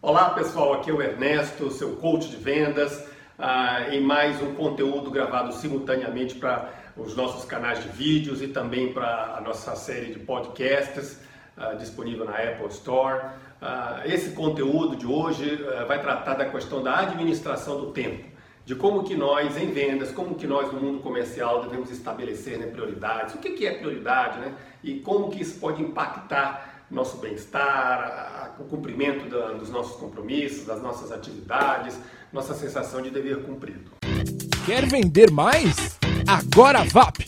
Olá pessoal, aqui é o Ernesto, seu coach de vendas, uh, em mais um conteúdo gravado simultaneamente para os nossos canais de vídeos e também para a nossa série de podcasts uh, disponível na Apple Store. Uh, esse conteúdo de hoje vai tratar da questão da administração do tempo, de como que nós em vendas, como que nós no mundo comercial devemos estabelecer né, prioridades, o que, que é prioridade né, e como que isso pode impactar nosso bem-estar, o cumprimento da, dos nossos compromissos, das nossas atividades, nossa sensação de dever cumprido. Quer vender mais? Agora VAP!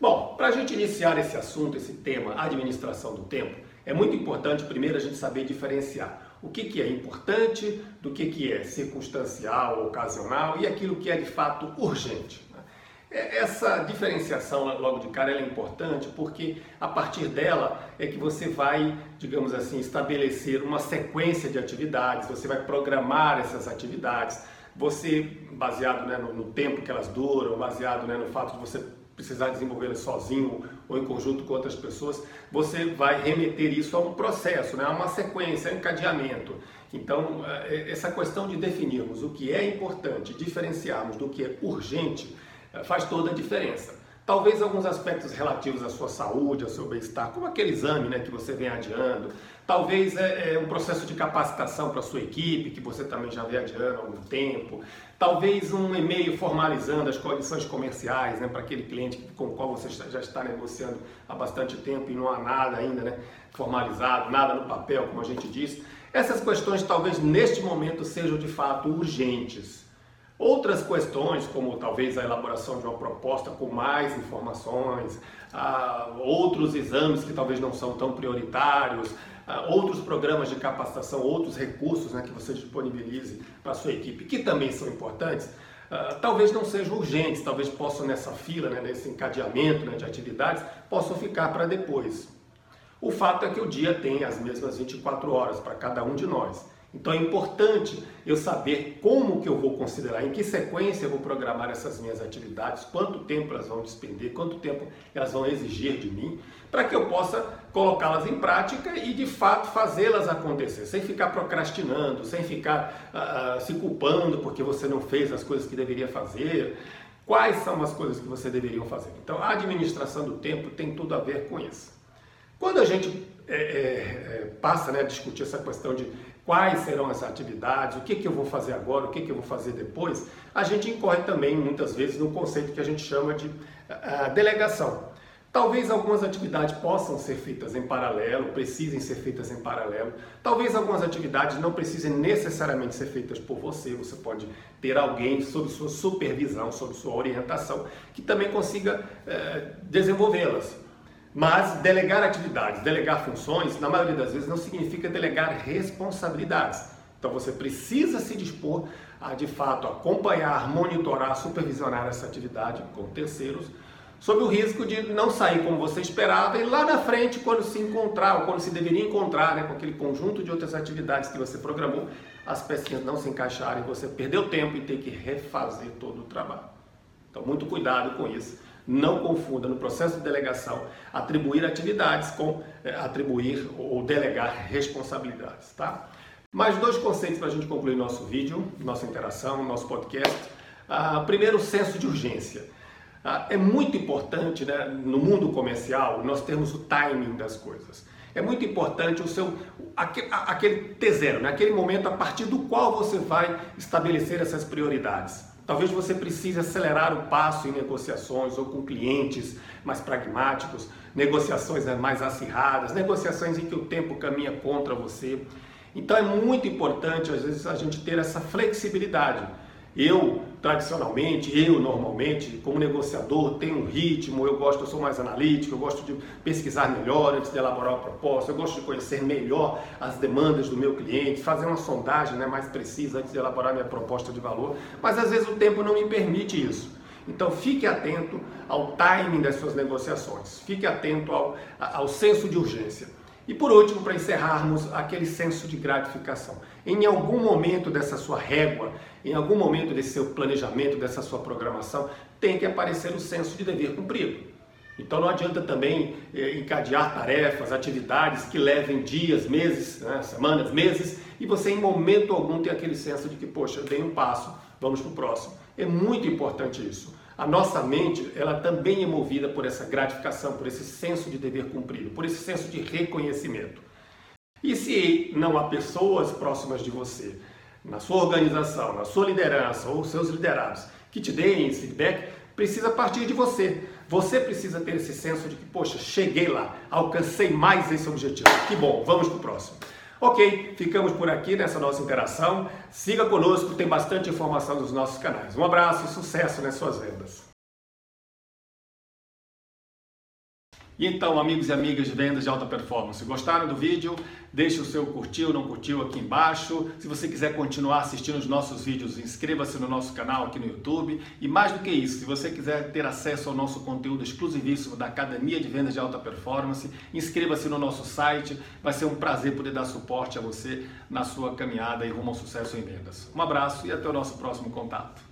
Bom, para a gente iniciar esse assunto, esse tema, administração do tempo, é muito importante primeiro a gente saber diferenciar o que, que é importante do que, que é circunstancial, ocasional e aquilo que é de fato urgente. É, essa diferenciação logo de cara é importante porque a partir dela é que você vai, digamos assim, estabelecer uma sequência de atividades, você vai programar essas atividades, você, baseado né, no, no, tempo que elas duram, baseado né, no fato de você precisar desenvolvê-las sozinho ou em conjunto com outras pessoas, você vai remeter isso a um processo, né, a uma sequência, a um encadeamento. Então, é, essa questão de definirmos o que é importante, diferenciarmos do que é urgente, faz toda a diferença. Talvez alguns aspectos relativos à sua saúde, ao seu bem-estar, como aquele exame né, que você vem adiando, talvez é, é um processo de capacitação para a sua equipe, que você também já vem adiando há algum tempo, talvez um e-mail formalizando as condições comerciais né, para aquele cliente com o qual você já está negociando há bastante tempo e não há nada ainda né, formalizado, nada no papel, como a gente diz. Essas questões talvez neste momento sejam de fato urgentes. Outras questões, como talvez a elaboração de uma proposta com mais informações, ah, outros exames que talvez não são tão prioritários, ah, outros programas de capacitação, outros recursos né, que você disponibilize para a sua equipe, que também são importantes, ah, talvez não sejam urgentes, talvez possam nessa fila, né, nesse encadeamento né, de atividades, possam ficar para depois. O fato é que o dia tem as mesmas 24 horas para cada um de nós. Então é importante eu saber como que eu vou considerar, em que sequência eu vou programar essas minhas atividades, quanto tempo elas vão despender, quanto tempo elas vão exigir de mim, para que eu possa colocá-las em prática e de fato fazê-las acontecer, sem ficar procrastinando, sem ficar uh, se culpando porque você não fez as coisas que deveria fazer. Quais são as coisas que você deveria fazer? Então a administração do tempo tem tudo a ver com isso. Quando a gente é, é, é, passa né, a discutir essa questão de quais serão as atividades, o que, que eu vou fazer agora, o que, que eu vou fazer depois, a gente incorre também muitas vezes no conceito que a gente chama de uh, delegação. Talvez algumas atividades possam ser feitas em paralelo, precisem ser feitas em paralelo. Talvez algumas atividades não precisem necessariamente ser feitas por você. Você pode ter alguém sob sua supervisão, sob sua orientação, que também consiga uh, desenvolvê-las. Mas delegar atividades, delegar funções, na maioria das vezes não significa delegar responsabilidades. Então você precisa se dispor a de fato acompanhar, monitorar, supervisionar essa atividade com terceiros, sob o risco de não sair como você esperava e lá na frente, quando se encontrar, ou quando se deveria encontrar né, com aquele conjunto de outras atividades que você programou, as pecinhas não se encaixarem, você perdeu tempo e ter que refazer todo o trabalho. Então, muito cuidado com isso. Não confunda no processo de delegação atribuir atividades com é, atribuir ou delegar responsabilidades, tá? Mais dois conceitos para a gente concluir nosso vídeo, nossa interação, nosso podcast. Ah, primeiro, o senso de urgência. Ah, é muito importante, né, no mundo comercial, nós temos o timing das coisas. É muito importante o seu aquele, aquele T0, né, aquele momento a partir do qual você vai estabelecer essas prioridades. Talvez você precise acelerar o passo em negociações ou com clientes mais pragmáticos, negociações né, mais acirradas, negociações em que o tempo caminha contra você. Então é muito importante, às vezes, a gente ter essa flexibilidade eu, tradicionalmente, eu normalmente, como negociador, tenho um ritmo, eu gosto, eu sou mais analítico, eu gosto de pesquisar melhor antes de elaborar uma proposta, eu gosto de conhecer melhor as demandas do meu cliente, fazer uma sondagem né, mais precisa antes de elaborar minha proposta de valor, mas às vezes o tempo não me permite isso. Então fique atento ao timing das suas negociações, fique atento ao, ao senso de urgência. E por último, para encerrarmos, aquele senso de gratificação. Em algum momento dessa sua régua, em algum momento desse seu planejamento, dessa sua programação, tem que aparecer o senso de dever cumprido. Então não adianta também eh, encadear tarefas, atividades que levem dias, meses, né, semanas, meses, e você em momento algum tem aquele senso de que, poxa, eu dei um passo, vamos para o próximo. É muito importante isso. A nossa mente, ela também é movida por essa gratificação, por esse senso de dever cumprido, por esse senso de reconhecimento. E se não há pessoas próximas de você, na sua organização, na sua liderança ou seus liderados, que te deem esse feedback, precisa partir de você. Você precisa ter esse senso de que, poxa, cheguei lá, alcancei mais esse objetivo. Que bom, vamos para o próximo. Ok, ficamos por aqui nessa nossa interação. Siga conosco, tem bastante informação nos nossos canais. Um abraço e sucesso nas suas vendas. Então, amigos e amigas de vendas de alta performance, gostaram do vídeo? Deixe o seu curtir ou não curtiu aqui embaixo. Se você quiser continuar assistindo os nossos vídeos, inscreva-se no nosso canal aqui no YouTube. E mais do que isso, se você quiser ter acesso ao nosso conteúdo exclusivíssimo da Academia de Vendas de Alta Performance, inscreva-se no nosso site. Vai ser um prazer poder dar suporte a você na sua caminhada e rumo ao sucesso em vendas. Um abraço e até o nosso próximo contato.